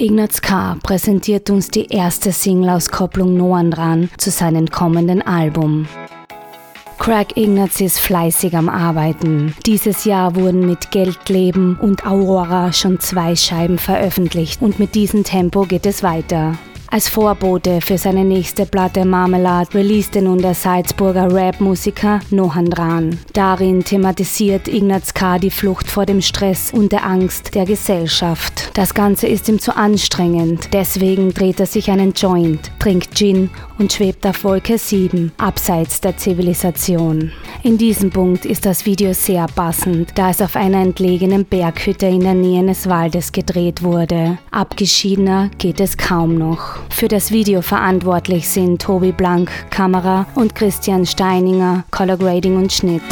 Ignaz K. präsentiert uns die erste Single-Auskopplung Noandran zu seinem kommenden Album. Craig Ignaz ist fleißig am Arbeiten. Dieses Jahr wurden mit Geldleben und Aurora schon zwei Scheiben veröffentlicht und mit diesem Tempo geht es weiter. Als Vorbote für seine nächste Platte Marmelade releaste nun der Salzburger Rap-Musiker Nohan Dran. Darin thematisiert Ignaz K. die Flucht vor dem Stress und der Angst der Gesellschaft. Das Ganze ist ihm zu anstrengend, deswegen dreht er sich einen Joint, trinkt Gin und schwebt auf Wolke 7, abseits der Zivilisation. In diesem Punkt ist das Video sehr passend, da es auf einer entlegenen Berghütte in der Nähe eines Waldes gedreht wurde. Abgeschiedener geht es kaum noch. Für das Video verantwortlich sind Tobi Blank, Kamera und Christian Steininger, Color Grading und Schnitt.